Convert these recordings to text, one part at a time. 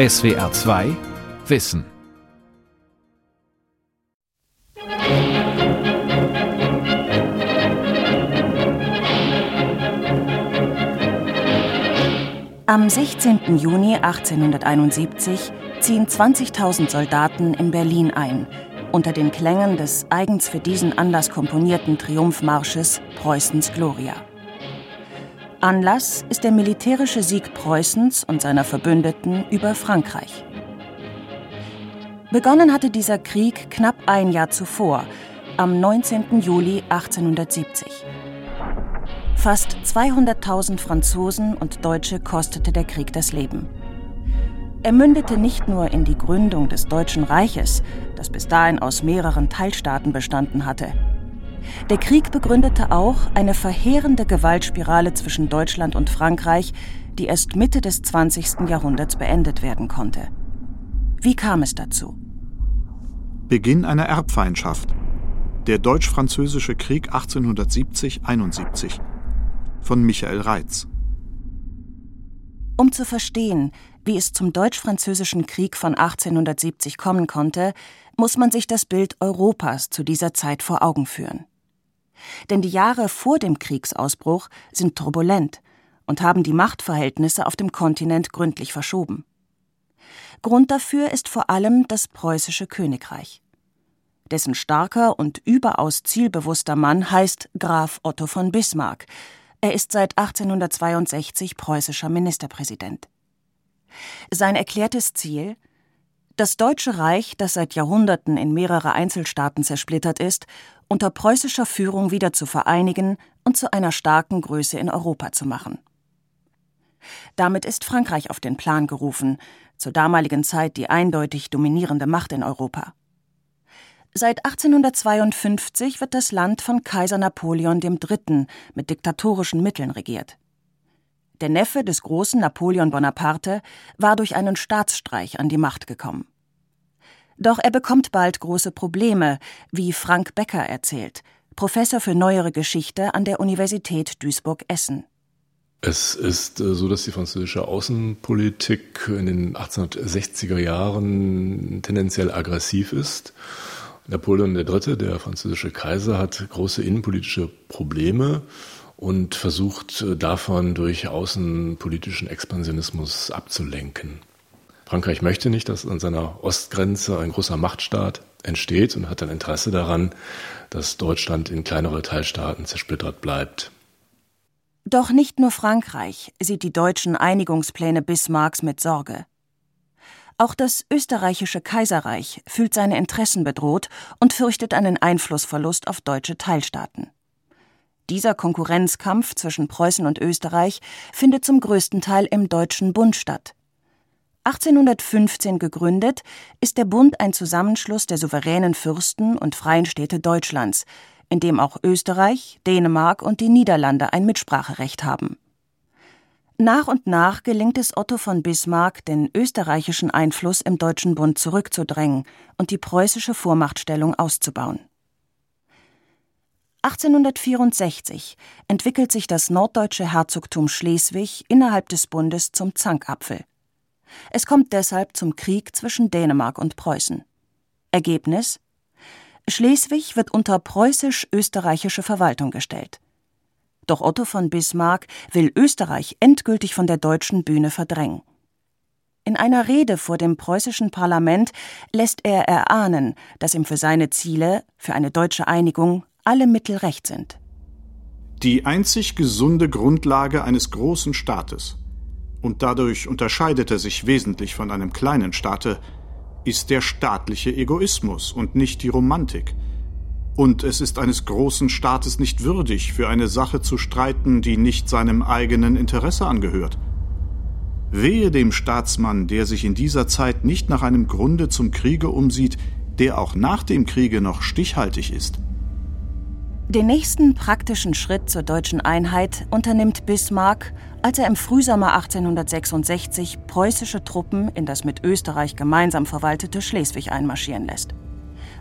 SWR 2 Wissen. Am 16. Juni 1871 ziehen 20.000 Soldaten in Berlin ein, unter den Klängen des eigens für diesen Anlass komponierten Triumphmarsches Preußens Gloria. Anlass ist der militärische Sieg Preußens und seiner Verbündeten über Frankreich. Begonnen hatte dieser Krieg knapp ein Jahr zuvor, am 19. Juli 1870. Fast 200.000 Franzosen und Deutsche kostete der Krieg das Leben. Er mündete nicht nur in die Gründung des Deutschen Reiches, das bis dahin aus mehreren Teilstaaten bestanden hatte. Der Krieg begründete auch eine verheerende Gewaltspirale zwischen Deutschland und Frankreich, die erst Mitte des 20. Jahrhunderts beendet werden konnte. Wie kam es dazu? Beginn einer Erbfeindschaft. Der Deutsch-Französische Krieg 1870-71 von Michael Reitz. Um zu verstehen, wie es zum Deutsch-Französischen Krieg von 1870 kommen konnte, muss man sich das Bild Europas zu dieser Zeit vor Augen führen. Denn die Jahre vor dem Kriegsausbruch sind turbulent und haben die Machtverhältnisse auf dem Kontinent gründlich verschoben. Grund dafür ist vor allem das preußische Königreich. Dessen starker und überaus zielbewusster Mann heißt Graf Otto von Bismarck. Er ist seit 1862 preußischer Ministerpräsident. Sein erklärtes Ziel das Deutsche Reich, das seit Jahrhunderten in mehrere Einzelstaaten zersplittert ist, unter preußischer Führung wieder zu vereinigen und zu einer starken Größe in Europa zu machen. Damit ist Frankreich auf den Plan gerufen, zur damaligen Zeit die eindeutig dominierende Macht in Europa. Seit 1852 wird das Land von Kaiser Napoleon III. mit diktatorischen Mitteln regiert. Der Neffe des großen Napoleon Bonaparte war durch einen Staatsstreich an die Macht gekommen. Doch er bekommt bald große Probleme, wie Frank Becker erzählt, Professor für neuere Geschichte an der Universität Duisburg-Essen. Es ist äh, so, dass die französische Außenpolitik in den 1860er Jahren tendenziell aggressiv ist. Napoleon III., der französische Kaiser, hat große innenpolitische Probleme und versucht äh, davon durch außenpolitischen Expansionismus abzulenken. Frankreich möchte nicht, dass an seiner Ostgrenze ein großer Machtstaat entsteht und hat ein Interesse daran, dass Deutschland in kleinere Teilstaaten zersplittert bleibt. Doch nicht nur Frankreich sieht die deutschen Einigungspläne Bismarcks mit Sorge. Auch das österreichische Kaiserreich fühlt seine Interessen bedroht und fürchtet einen Einflussverlust auf deutsche Teilstaaten. Dieser Konkurrenzkampf zwischen Preußen und Österreich findet zum größten Teil im Deutschen Bund statt. 1815 gegründet, ist der Bund ein Zusammenschluss der souveränen Fürsten und freien Städte Deutschlands, in dem auch Österreich, Dänemark und die Niederlande ein Mitspracherecht haben. Nach und nach gelingt es Otto von Bismarck, den österreichischen Einfluss im Deutschen Bund zurückzudrängen und die preußische Vormachtstellung auszubauen. 1864 entwickelt sich das norddeutsche Herzogtum Schleswig innerhalb des Bundes zum Zankapfel. Es kommt deshalb zum Krieg zwischen Dänemark und Preußen. Ergebnis? Schleswig wird unter preußisch-österreichische Verwaltung gestellt. Doch Otto von Bismarck will Österreich endgültig von der deutschen Bühne verdrängen. In einer Rede vor dem preußischen Parlament lässt er erahnen, dass ihm für seine Ziele, für eine deutsche Einigung, alle Mittel recht sind. Die einzig gesunde Grundlage eines großen Staates, und dadurch unterscheidet er sich wesentlich von einem kleinen Staate, ist der staatliche Egoismus und nicht die Romantik. Und es ist eines großen Staates nicht würdig, für eine Sache zu streiten, die nicht seinem eigenen Interesse angehört. Wehe dem Staatsmann, der sich in dieser Zeit nicht nach einem Grunde zum Kriege umsieht, der auch nach dem Kriege noch stichhaltig ist. Den nächsten praktischen Schritt zur deutschen Einheit unternimmt Bismarck, als er im Frühsommer 1866 preußische Truppen in das mit Österreich gemeinsam verwaltete Schleswig einmarschieren lässt.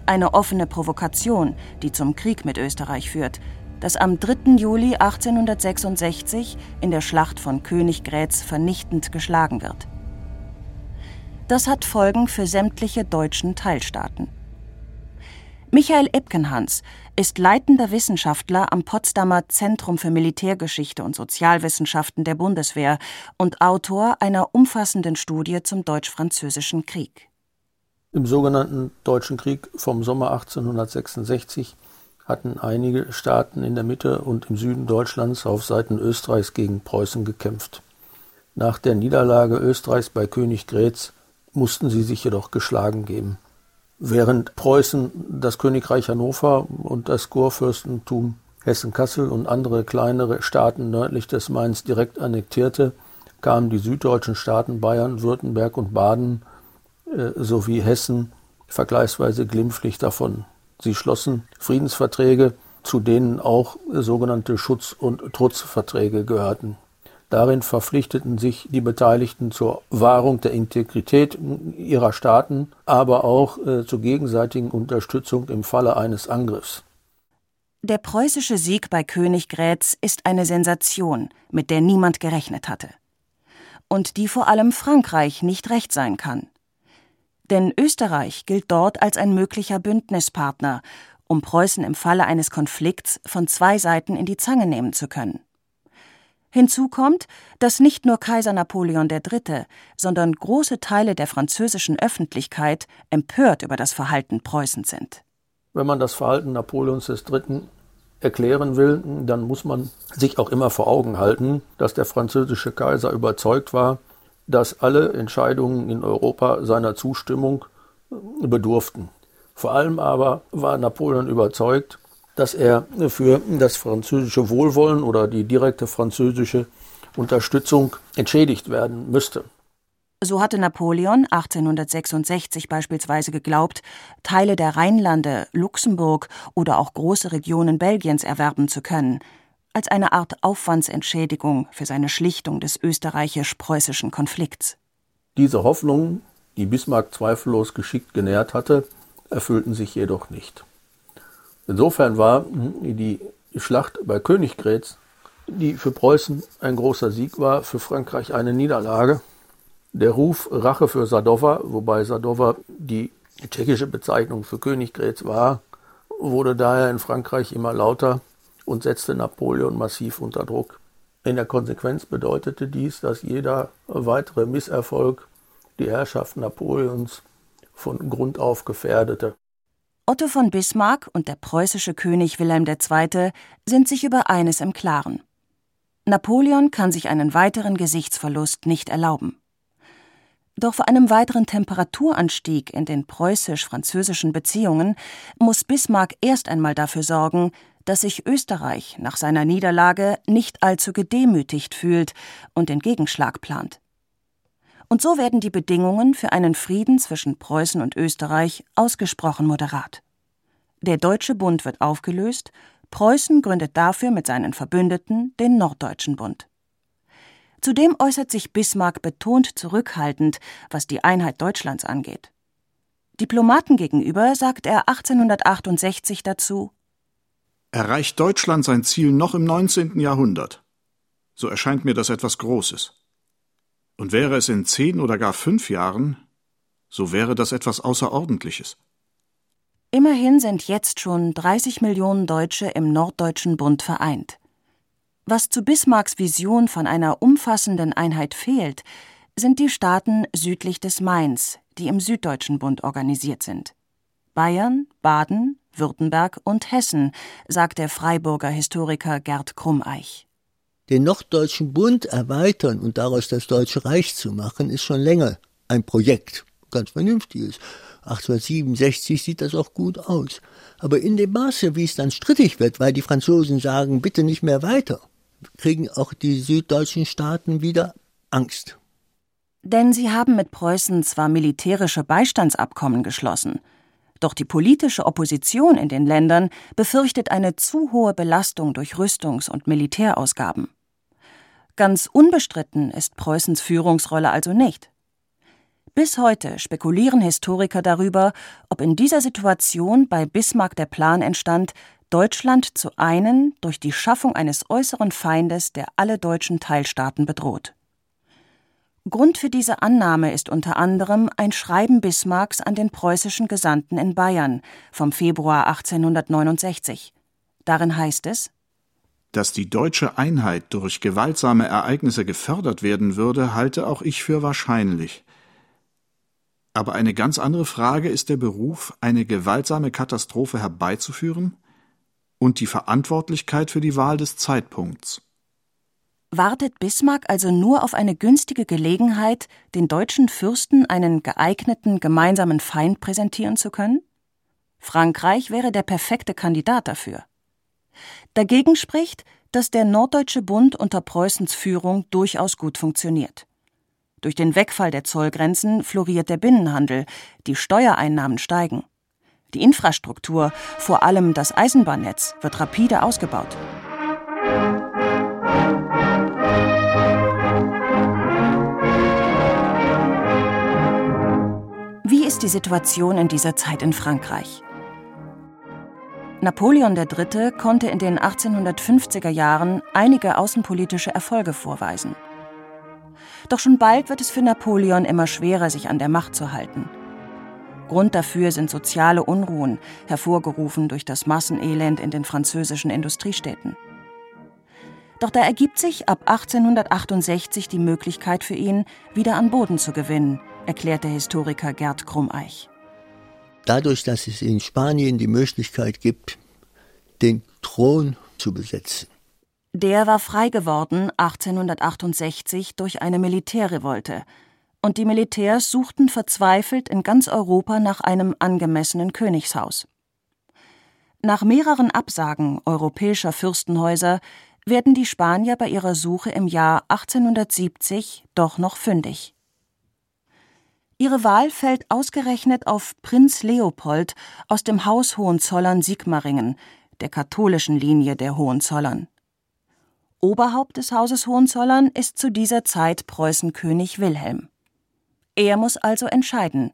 Eine offene Provokation, die zum Krieg mit Österreich führt, das am 3. Juli 1866 in der Schlacht von Königgrätz vernichtend geschlagen wird. Das hat Folgen für sämtliche deutschen Teilstaaten. Michael Epkenhans ist leitender Wissenschaftler am Potsdamer Zentrum für Militärgeschichte und Sozialwissenschaften der Bundeswehr und Autor einer umfassenden Studie zum Deutsch-Französischen Krieg. Im sogenannten Deutschen Krieg vom Sommer 1866 hatten einige Staaten in der Mitte und im Süden Deutschlands auf Seiten Österreichs gegen Preußen gekämpft. Nach der Niederlage Österreichs bei Königgrätz mussten sie sich jedoch geschlagen geben. Während Preußen das Königreich Hannover und das Kurfürstentum Hessen-Kassel und andere kleinere Staaten nördlich des Mains direkt annektierte, kamen die süddeutschen Staaten Bayern, Württemberg und Baden äh, sowie Hessen vergleichsweise glimpflich davon. Sie schlossen Friedensverträge, zu denen auch sogenannte Schutz- und Trutzverträge gehörten. Darin verpflichteten sich die Beteiligten zur Wahrung der Integrität ihrer Staaten, aber auch äh, zur gegenseitigen Unterstützung im Falle eines Angriffs. Der preußische Sieg bei Königgrätz ist eine Sensation, mit der niemand gerechnet hatte. Und die vor allem Frankreich nicht recht sein kann. Denn Österreich gilt dort als ein möglicher Bündnispartner, um Preußen im Falle eines Konflikts von zwei Seiten in die Zange nehmen zu können. Hinzu kommt, dass nicht nur Kaiser Napoleon III., sondern große Teile der französischen Öffentlichkeit empört über das Verhalten Preußens sind. Wenn man das Verhalten Napoleons III. erklären will, dann muss man sich auch immer vor Augen halten, dass der französische Kaiser überzeugt war, dass alle Entscheidungen in Europa seiner Zustimmung bedurften. Vor allem aber war Napoleon überzeugt, dass er für das französische Wohlwollen oder die direkte französische Unterstützung entschädigt werden müsste. So hatte Napoleon 1866 beispielsweise geglaubt, Teile der Rheinlande, Luxemburg oder auch große Regionen Belgiens erwerben zu können, als eine Art Aufwandsentschädigung für seine Schlichtung des österreichisch-preußischen Konflikts. Diese Hoffnungen, die Bismarck zweifellos geschickt genährt hatte, erfüllten sich jedoch nicht. Insofern war die Schlacht bei Königgrätz, die für Preußen ein großer Sieg war, für Frankreich eine Niederlage. Der Ruf Rache für Sadowa, wobei Sadowa die tschechische Bezeichnung für Königgrätz war, wurde daher in Frankreich immer lauter und setzte Napoleon massiv unter Druck. In der Konsequenz bedeutete dies, dass jeder weitere Misserfolg die Herrschaft Napoleons von Grund auf gefährdete. Otto von Bismarck und der preußische König Wilhelm II. sind sich über eines im Klaren. Napoleon kann sich einen weiteren Gesichtsverlust nicht erlauben. Doch vor einem weiteren Temperaturanstieg in den preußisch-französischen Beziehungen muss Bismarck erst einmal dafür sorgen, dass sich Österreich nach seiner Niederlage nicht allzu gedemütigt fühlt und den Gegenschlag plant. Und so werden die Bedingungen für einen Frieden zwischen Preußen und Österreich ausgesprochen moderat. Der Deutsche Bund wird aufgelöst, Preußen gründet dafür mit seinen Verbündeten den Norddeutschen Bund. Zudem äußert sich Bismarck betont zurückhaltend, was die Einheit Deutschlands angeht. Diplomaten gegenüber sagt er 1868 dazu Erreicht Deutschland sein Ziel noch im 19. Jahrhundert? So erscheint mir das etwas Großes. Und wäre es in zehn oder gar fünf Jahren, so wäre das etwas Außerordentliches. Immerhin sind jetzt schon 30 Millionen Deutsche im Norddeutschen Bund vereint. Was zu Bismarcks Vision von einer umfassenden Einheit fehlt, sind die Staaten südlich des Mains, die im Süddeutschen Bund organisiert sind. Bayern, Baden, Württemberg und Hessen, sagt der Freiburger Historiker Gerd Krummeich den Norddeutschen Bund erweitern und daraus das Deutsche Reich zu machen, ist schon länger ein Projekt. Ganz vernünftiges. 1867 sieht das auch gut aus. Aber in dem Maße, wie es dann strittig wird, weil die Franzosen sagen, bitte nicht mehr weiter, kriegen auch die süddeutschen Staaten wieder Angst. Denn sie haben mit Preußen zwar militärische Beistandsabkommen geschlossen, doch die politische Opposition in den Ländern befürchtet eine zu hohe Belastung durch Rüstungs- und Militärausgaben. Ganz unbestritten ist Preußens Führungsrolle also nicht. Bis heute spekulieren Historiker darüber, ob in dieser Situation bei Bismarck der Plan entstand, Deutschland zu einen durch die Schaffung eines äußeren Feindes, der alle deutschen Teilstaaten bedroht. Grund für diese Annahme ist unter anderem ein Schreiben Bismarcks an den preußischen Gesandten in Bayern vom Februar 1869. Darin heißt es Dass die deutsche Einheit durch gewaltsame Ereignisse gefördert werden würde, halte auch ich für wahrscheinlich. Aber eine ganz andere Frage ist der Beruf, eine gewaltsame Katastrophe herbeizuführen und die Verantwortlichkeit für die Wahl des Zeitpunkts. Wartet Bismarck also nur auf eine günstige Gelegenheit, den deutschen Fürsten einen geeigneten gemeinsamen Feind präsentieren zu können? Frankreich wäre der perfekte Kandidat dafür. Dagegen spricht, dass der Norddeutsche Bund unter Preußens Führung durchaus gut funktioniert. Durch den Wegfall der Zollgrenzen floriert der Binnenhandel, die Steuereinnahmen steigen. Die Infrastruktur, vor allem das Eisenbahnnetz, wird rapide ausgebaut. Wie ist die Situation in dieser Zeit in Frankreich? Napoleon III. konnte in den 1850er Jahren einige außenpolitische Erfolge vorweisen. Doch schon bald wird es für Napoleon immer schwerer, sich an der Macht zu halten. Grund dafür sind soziale Unruhen, hervorgerufen durch das Massenelend in den französischen Industriestädten. Doch da ergibt sich ab 1868 die Möglichkeit für ihn, wieder an Boden zu gewinnen, erklärt der Historiker Gerd Krummeich. Dadurch, dass es in Spanien die Möglichkeit gibt, den Thron zu besetzen, der war frei geworden 1868 durch eine Militärrevolte, und die Militärs suchten verzweifelt in ganz Europa nach einem angemessenen Königshaus. Nach mehreren Absagen europäischer Fürstenhäuser werden die Spanier bei ihrer Suche im Jahr 1870 doch noch fündig. Ihre Wahl fällt ausgerechnet auf Prinz Leopold aus dem Haus Hohenzollern-Sigmaringen, der katholischen Linie der Hohenzollern. Oberhaupt des Hauses Hohenzollern ist zu dieser Zeit Preußenkönig Wilhelm. Er muss also entscheiden,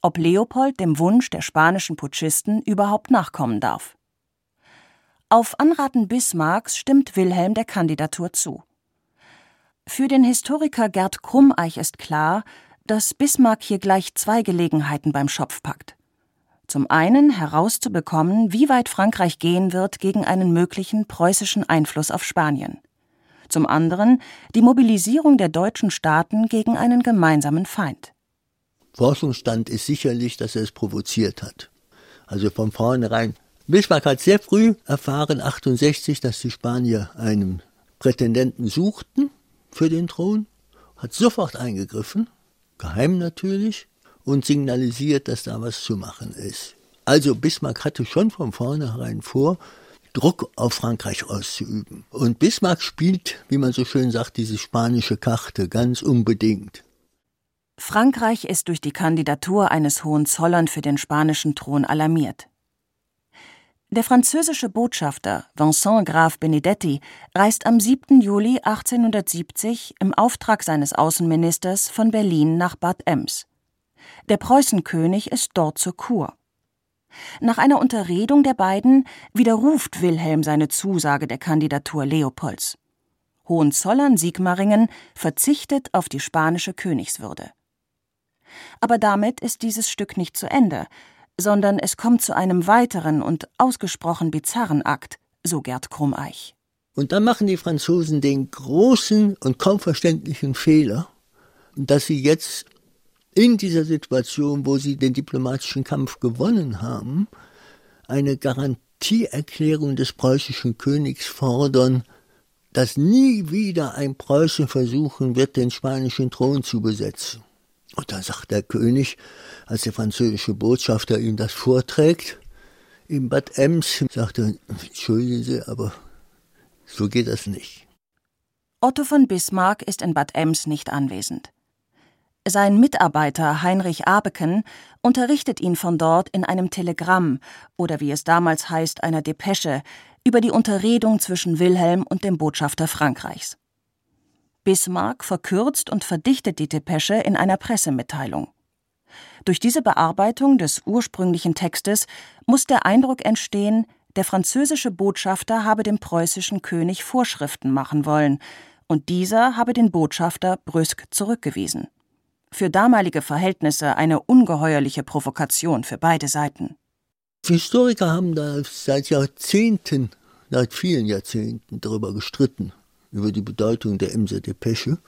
ob Leopold dem Wunsch der spanischen Putschisten überhaupt nachkommen darf. Auf Anraten Bismarcks stimmt Wilhelm der Kandidatur zu. Für den Historiker Gerd Krummeich ist klar, dass Bismarck hier gleich zwei Gelegenheiten beim Schopf packt. Zum einen herauszubekommen, wie weit Frankreich gehen wird gegen einen möglichen preußischen Einfluss auf Spanien. Zum anderen die Mobilisierung der deutschen Staaten gegen einen gemeinsamen Feind. Forschungsstand ist sicherlich, dass er es provoziert hat. Also von vornherein. Bismarck hat sehr früh erfahren, 68, dass die Spanier einen Prätendenten suchten für den Thron, hat sofort eingegriffen, geheim natürlich, und signalisiert, dass da was zu machen ist. Also Bismarck hatte schon von vornherein vor, Druck auf Frankreich auszuüben. Und Bismarck spielt, wie man so schön sagt, diese spanische Karte ganz unbedingt. Frankreich ist durch die Kandidatur eines Hohenzollern für den spanischen Thron alarmiert. Der französische Botschafter Vincent Graf Benedetti reist am 7. Juli 1870 im Auftrag seines Außenministers von Berlin nach Bad Ems. Der Preußenkönig ist dort zur Kur. Nach einer Unterredung der beiden widerruft Wilhelm seine Zusage der Kandidatur Leopolds. Hohenzollern-Sigmaringen verzichtet auf die spanische Königswürde. Aber damit ist dieses Stück nicht zu Ende, sondern es kommt zu einem weiteren und ausgesprochen bizarren Akt, so Gerd Krummeich. Und dann machen die Franzosen den großen und kaum verständlichen Fehler, dass sie jetzt in dieser Situation, wo sie den diplomatischen Kampf gewonnen haben, eine Garantieerklärung des preußischen Königs fordern, dass nie wieder ein Preußen versuchen wird, den spanischen Thron zu besetzen. Und da sagt der König, als der französische Botschafter ihm das vorträgt, im Bad Ems, sagt er, entschuldigen Sie, aber so geht das nicht. Otto von Bismarck ist in Bad Ems nicht anwesend. Sein Mitarbeiter Heinrich Abeken unterrichtet ihn von dort in einem Telegramm oder wie es damals heißt, einer Depesche über die Unterredung zwischen Wilhelm und dem Botschafter Frankreichs. Bismarck verkürzt und verdichtet die Depesche in einer Pressemitteilung. Durch diese Bearbeitung des ursprünglichen Textes muss der Eindruck entstehen, der französische Botschafter habe dem preußischen König Vorschriften machen wollen und dieser habe den Botschafter brüsk zurückgewiesen. Für damalige Verhältnisse eine ungeheuerliche Provokation für beide Seiten. Historiker haben da seit Jahrzehnten, seit vielen Jahrzehnten darüber gestritten, über die Bedeutung der Emser Depesche.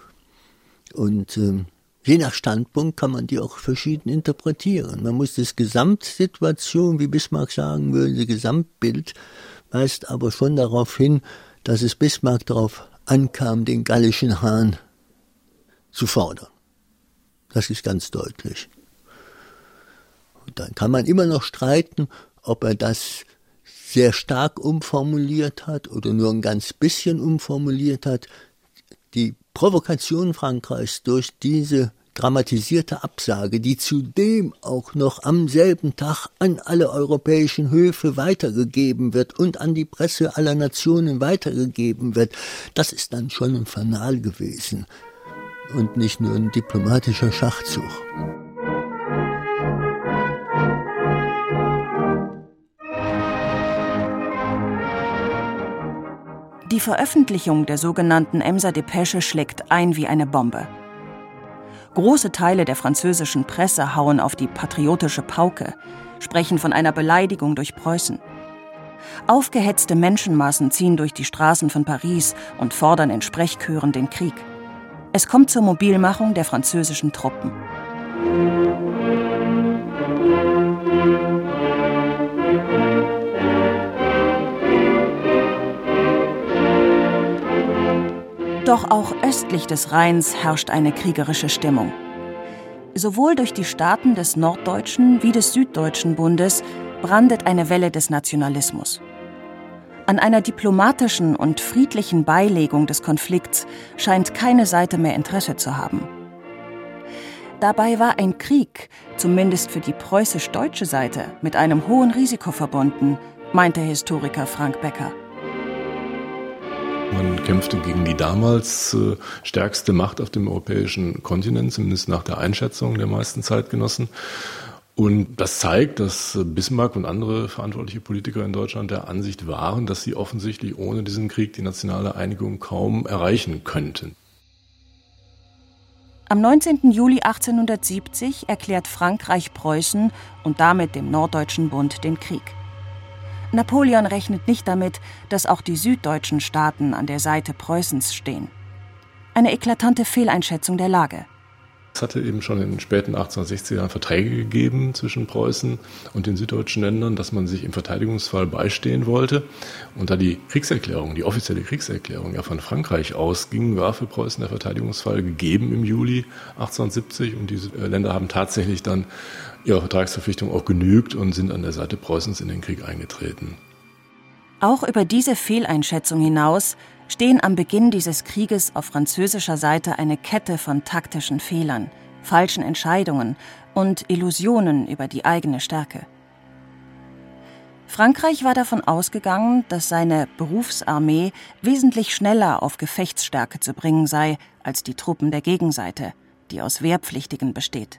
Und ähm, je nach Standpunkt kann man die auch verschieden interpretieren. Man muss das Gesamtsituation, wie Bismarck sagen würde, das Gesamtbild, weist aber schon darauf hin, dass es Bismarck darauf ankam, den gallischen Hahn zu fordern. Das ist ganz deutlich. Und dann kann man immer noch streiten, ob er das sehr stark umformuliert hat oder nur ein ganz bisschen umformuliert hat. Die Provokation Frankreichs durch diese dramatisierte Absage, die zudem auch noch am selben Tag an alle europäischen Höfe weitergegeben wird und an die Presse aller Nationen weitergegeben wird, das ist dann schon ein Fanal gewesen und nicht nur ein diplomatischer Schachzug. Die Veröffentlichung der sogenannten Emser Depesche schlägt ein wie eine Bombe. Große Teile der französischen Presse hauen auf die patriotische Pauke, sprechen von einer Beleidigung durch Preußen. Aufgehetzte Menschenmassen ziehen durch die Straßen von Paris und fordern in Sprechchören den Krieg. Es kommt zur Mobilmachung der französischen Truppen. Doch auch östlich des Rheins herrscht eine kriegerische Stimmung. Sowohl durch die Staaten des Norddeutschen wie des Süddeutschen Bundes brandet eine Welle des Nationalismus. An einer diplomatischen und friedlichen Beilegung des Konflikts scheint keine Seite mehr Interesse zu haben. Dabei war ein Krieg, zumindest für die preußisch-deutsche Seite, mit einem hohen Risiko verbunden, meint der Historiker Frank Becker. Man kämpfte gegen die damals äh, stärkste Macht auf dem europäischen Kontinent, zumindest nach der Einschätzung der meisten Zeitgenossen. Und das zeigt, dass Bismarck und andere verantwortliche Politiker in Deutschland der Ansicht waren, dass sie offensichtlich ohne diesen Krieg die nationale Einigung kaum erreichen könnten. Am 19. Juli 1870 erklärt Frankreich Preußen und damit dem Norddeutschen Bund den Krieg. Napoleon rechnet nicht damit, dass auch die süddeutschen Staaten an der Seite Preußens stehen. Eine eklatante Fehleinschätzung der Lage. Es hatte eben schon in den späten 1860er Jahren Verträge gegeben zwischen Preußen und den süddeutschen Ländern, dass man sich im Verteidigungsfall beistehen wollte. Und da die Kriegserklärung, die offizielle Kriegserklärung ja von Frankreich ausging, war für Preußen der Verteidigungsfall gegeben im Juli 1870 und diese äh, Länder haben tatsächlich dann ihrer Vertragsverpflichtung auch genügt und sind an der Seite Preußens in den Krieg eingetreten. Auch über diese Fehleinschätzung hinaus stehen am Beginn dieses Krieges auf französischer Seite eine Kette von taktischen Fehlern, falschen Entscheidungen und Illusionen über die eigene Stärke. Frankreich war davon ausgegangen, dass seine Berufsarmee wesentlich schneller auf Gefechtsstärke zu bringen sei als die Truppen der Gegenseite, die aus Wehrpflichtigen besteht.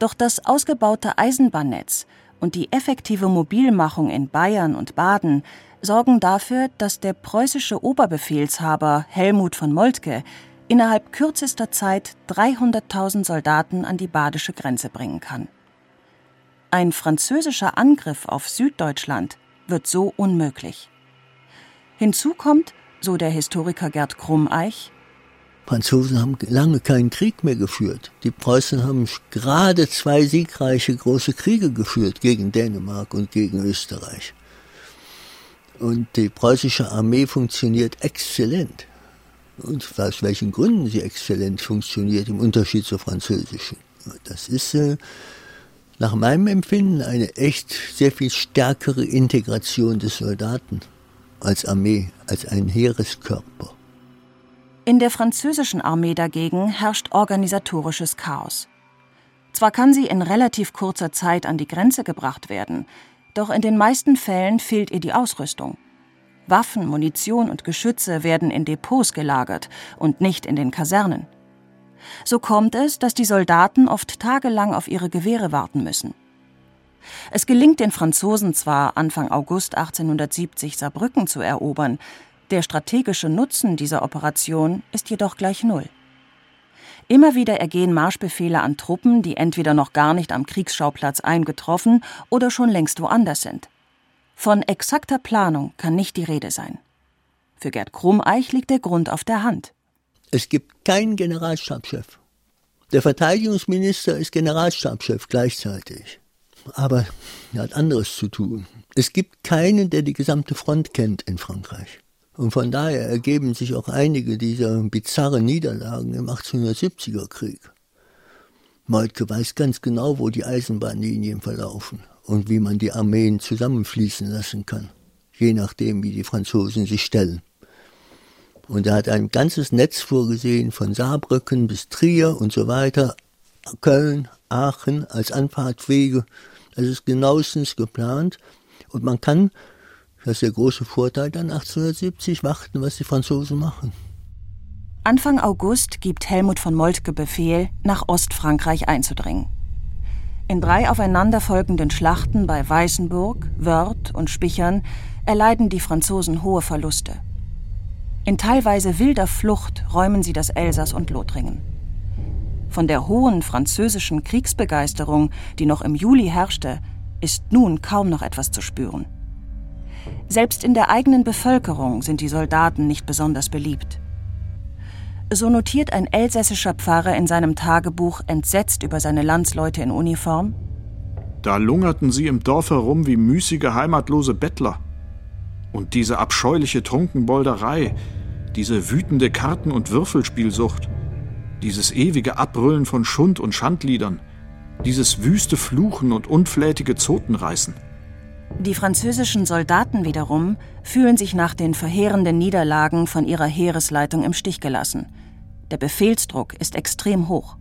Doch das ausgebaute Eisenbahnnetz und die effektive Mobilmachung in Bayern und Baden sorgen dafür, dass der preußische Oberbefehlshaber Helmut von Moltke innerhalb kürzester Zeit 300.000 Soldaten an die badische Grenze bringen kann. Ein französischer Angriff auf Süddeutschland wird so unmöglich. Hinzu kommt, so der Historiker Gerd Krummeich, Franzosen haben lange keinen Krieg mehr geführt. Die Preußen haben gerade zwei siegreiche große Kriege geführt gegen Dänemark und gegen Österreich. Und die preußische Armee funktioniert exzellent. Und aus welchen Gründen sie exzellent funktioniert, im Unterschied zur französischen. Das ist äh, nach meinem Empfinden eine echt sehr viel stärkere Integration des Soldaten als Armee, als ein Heereskörper. In der französischen Armee dagegen herrscht organisatorisches Chaos. Zwar kann sie in relativ kurzer Zeit an die Grenze gebracht werden, doch in den meisten Fällen fehlt ihr die Ausrüstung. Waffen, Munition und Geschütze werden in Depots gelagert und nicht in den Kasernen. So kommt es, dass die Soldaten oft tagelang auf ihre Gewehre warten müssen. Es gelingt den Franzosen zwar, Anfang August 1870 Saarbrücken zu erobern, Der strategische Nutzen dieser Operation ist jedoch gleich Null. Immer wieder ergehen Marschbefehle an Truppen, die entweder noch gar nicht am Kriegsschauplatz eingetroffen oder schon längst woanders sind. Von exakter Planung kann nicht die Rede sein. Für Gerd Krummeich liegt der Grund auf der Hand. Es gibt keinen Generalstabschef. Der Verteidigungsminister ist Generalstabschef gleichzeitig. Aber er hat anderes zu tun. Es gibt keinen, der die gesamte Front kennt in Frankreich. Und von daher ergeben sich auch einige dieser bizarren Niederlagen im 1870er Krieg. Moltke weiß ganz genau, wo die Eisenbahnlinien verlaufen und wie man die Armeen zusammenfließen lassen kann, je nachdem, wie die Franzosen sich stellen. Und er hat ein ganzes Netz vorgesehen von Saarbrücken bis Trier und so weiter, Köln, Aachen als Anfahrtwege. Das ist genauestens geplant und man kann, das ist der große Vorteil, dann 1870 warten, was die Franzosen machen. Anfang August gibt Helmut von Moltke Befehl, nach Ostfrankreich einzudringen. In drei aufeinanderfolgenden Schlachten bei Weißenburg, Wörth und Spichern erleiden die Franzosen hohe Verluste. In teilweise wilder Flucht räumen sie das Elsass und Lothringen. Von der hohen französischen Kriegsbegeisterung, die noch im Juli herrschte, ist nun kaum noch etwas zu spüren. Selbst in der eigenen Bevölkerung sind die Soldaten nicht besonders beliebt. So notiert ein elsässischer Pfarrer in seinem Tagebuch entsetzt über seine Landsleute in Uniform. Da lungerten sie im Dorf herum wie müßige heimatlose Bettler. Und diese abscheuliche Trunkenbolderei, diese wütende Karten- und Würfelspielsucht, dieses ewige Abbrüllen von Schund und Schandliedern, dieses wüste Fluchen und unflätige Zotenreißen. Die französischen Soldaten wiederum fühlen sich nach den verheerenden Niederlagen von ihrer Heeresleitung im Stich gelassen. Der Befehlsdruck ist extrem hoch.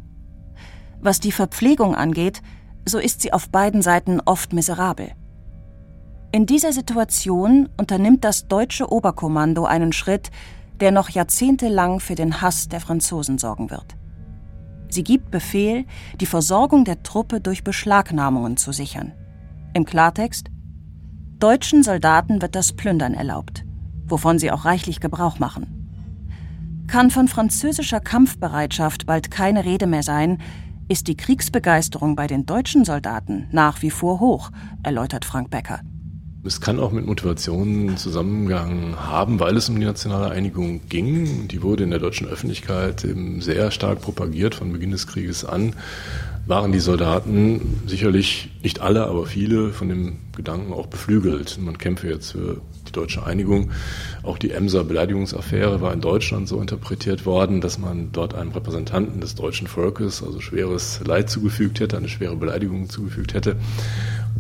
Was die Verpflegung angeht, so ist sie auf beiden Seiten oft miserabel. In dieser Situation unternimmt das deutsche Oberkommando einen Schritt, der noch jahrzehntelang für den Hass der Franzosen sorgen wird. Sie gibt Befehl, die Versorgung der Truppe durch Beschlagnahmungen zu sichern. Im Klartext Deutschen Soldaten wird das Plündern erlaubt, wovon sie auch reichlich Gebrauch machen. Kann von französischer Kampfbereitschaft bald keine Rede mehr sein, ist die Kriegsbegeisterung bei den deutschen Soldaten nach wie vor hoch, erläutert Frank Becker. Es kann auch mit Motivationen Zusammengang haben, weil es um die nationale Einigung ging. Die wurde in der deutschen Öffentlichkeit eben sehr stark propagiert von Beginn des Krieges an. Waren die Soldaten sicherlich nicht alle, aber viele von dem Gedanken auch beflügelt. Man kämpfe jetzt für die deutsche Einigung. Auch die Emser Beleidigungsaffäre war in Deutschland so interpretiert worden, dass man dort einem Repräsentanten des deutschen Volkes also schweres Leid zugefügt hätte, eine schwere Beleidigung zugefügt hätte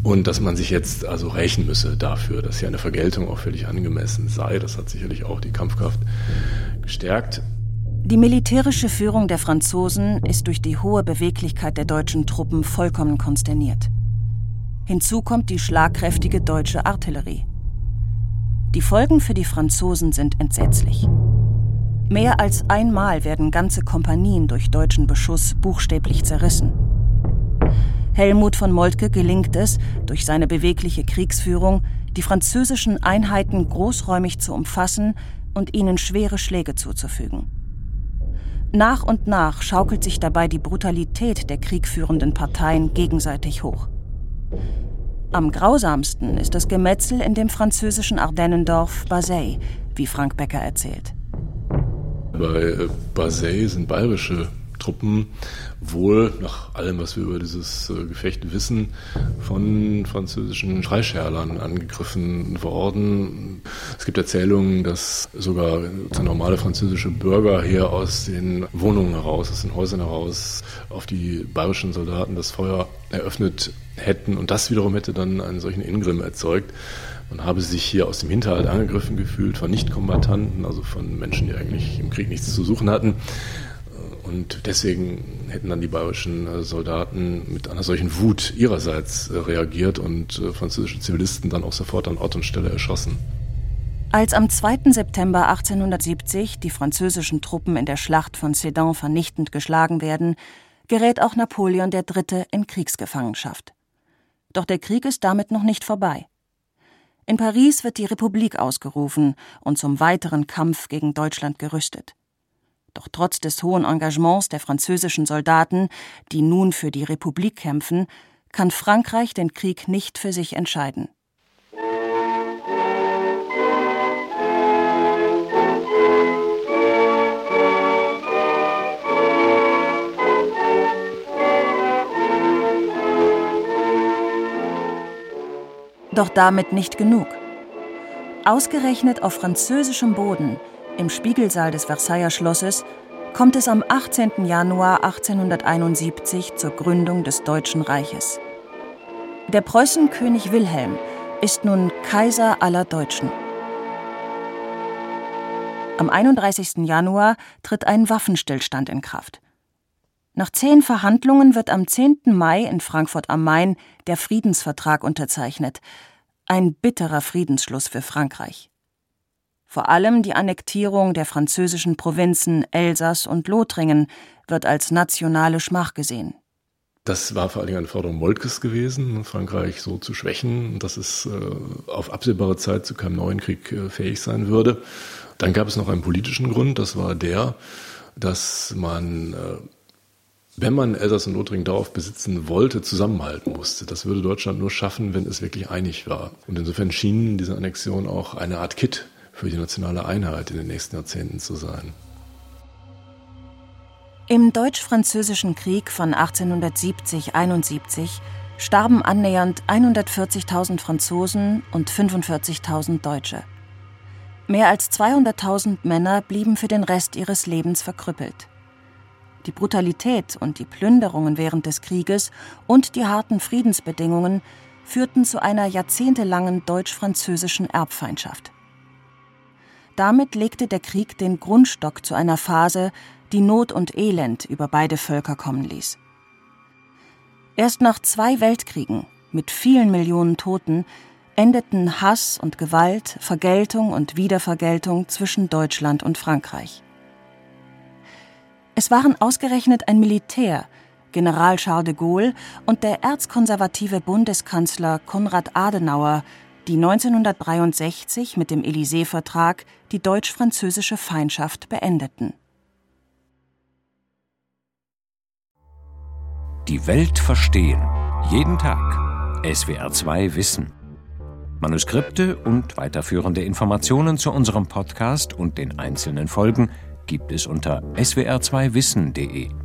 und dass man sich jetzt also rächen müsse dafür, dass hier eine Vergeltung auch völlig angemessen sei. Das hat sicherlich auch die Kampfkraft gestärkt. Die militärische Führung der Franzosen ist durch die hohe Beweglichkeit der deutschen Truppen vollkommen konsterniert. Hinzu kommt die schlagkräftige deutsche Artillerie. Die Folgen für die Franzosen sind entsetzlich. Mehr als einmal werden ganze Kompanien durch deutschen Beschuss buchstäblich zerrissen. Helmut von Moltke gelingt es, durch seine bewegliche Kriegsführung, die französischen Einheiten großräumig zu umfassen und ihnen schwere Schläge zuzufügen. Nach und nach schaukelt sich dabei die Brutalität der kriegführenden Parteien gegenseitig hoch. Am grausamsten ist das Gemetzel in dem französischen Ardennendorf Bazeilles, wie Frank Becker erzählt. Bei äh, Bazeilles sind bayerische Truppen wohl, nach allem, was wir über dieses äh, Gefecht wissen, von französischen Freischärlern angegriffen worden. Es gibt Erzählungen, dass sogar normale französische Bürger hier aus den Wohnungen heraus, aus den Häusern heraus, auf die bayerischen Soldaten das Feuer eröffnet hätten und das wiederum hätte dann einen solchen Ingrimm erzeugt. Man habe sich hier aus dem Hinterhalt angegriffen gefühlt von Nichtkombattanten, also von Menschen, die eigentlich im Krieg nichts zu suchen hatten. Und deswegen hätten dann die bayerischen äh, Soldaten mit einer solchen Wut ihrerseits äh, reagiert und äh, französische Zivilisten dann auch sofort an Ort und Stelle erschossen. Als am 2. September 1870 die französischen Truppen in der Schlacht von Sedan vernichtend geschlagen werden, gerät auch Napoleon III. in Kriegsgefangenschaft. Doch der Krieg ist damit noch nicht vorbei. In Paris wird die Republik ausgerufen und zum weiteren Kampf gegen Deutschland gerüstet. Doch trotz des hohen Engagements der französischen Soldaten, die nun für die Republik kämpfen, kann Frankreich den Krieg nicht für sich entscheiden. Doch damit nicht genug. Ausgerechnet auf französischem Boden, im Spiegelsaal des Versailler Schlosses, kommt es am 18. Januar 1871 zur Gründung des Deutschen Reiches. Der Preußenkönig Wilhelm ist nun Kaiser aller Deutschen. Am 31. Januar tritt ein Waffenstillstand in Kraft. Nach zehn Verhandlungen wird am 10. Mai in Frankfurt am Main der Friedensvertrag unterzeichnet. Ein bitterer Friedensschluss für Frankreich. Vor allem die Annektierung der französischen Provinzen Elsass und Lothringen wird als nationale Schmach gesehen. Das war vor allen Dingen eine Forderung Moltkes gewesen, Frankreich so zu schwächen, dass es äh, auf absehbare Zeit zu keinem neuen Krieg äh, fähig sein würde. Dann gab es noch einen politischen Grund, das war der, dass man äh, wenn man Elsass und Lothringen darauf besitzen wollte, zusammenhalten musste. Das würde Deutschland nur schaffen, wenn es wirklich einig war. Und insofern schien diese Annexion auch eine Art Kit für die nationale Einheit in den nächsten Jahrzehnten zu sein. Im Deutsch-Französischen Krieg von 1870-71 starben annähernd 140.000 Franzosen und 45.000 Deutsche. Mehr als 200.000 Männer blieben für den Rest ihres Lebens verkrüppelt. Die Brutalität und die Plünderungen während des Krieges und die harten Friedensbedingungen führten zu einer jahrzehntelangen deutsch-französischen Erbfeindschaft. Damit legte der Krieg den Grundstock zu einer Phase, die Not und Elend über beide Völker kommen ließ. Erst nach zwei Weltkriegen mit vielen Millionen Toten endeten Hass und Gewalt, Vergeltung und Wiedervergeltung zwischen Deutschland und Frankreich. Es waren ausgerechnet ein Militär, General Charles de Gaulle und der erzkonservative Bundeskanzler Konrad Adenauer, die 1963 mit dem Élysée-Vertrag die deutsch-französische Feindschaft beendeten. Die Welt verstehen. Jeden Tag. SWR2 Wissen. Manuskripte und weiterführende Informationen zu unserem Podcast und den einzelnen Folgen gibt es unter swr2wissen.de.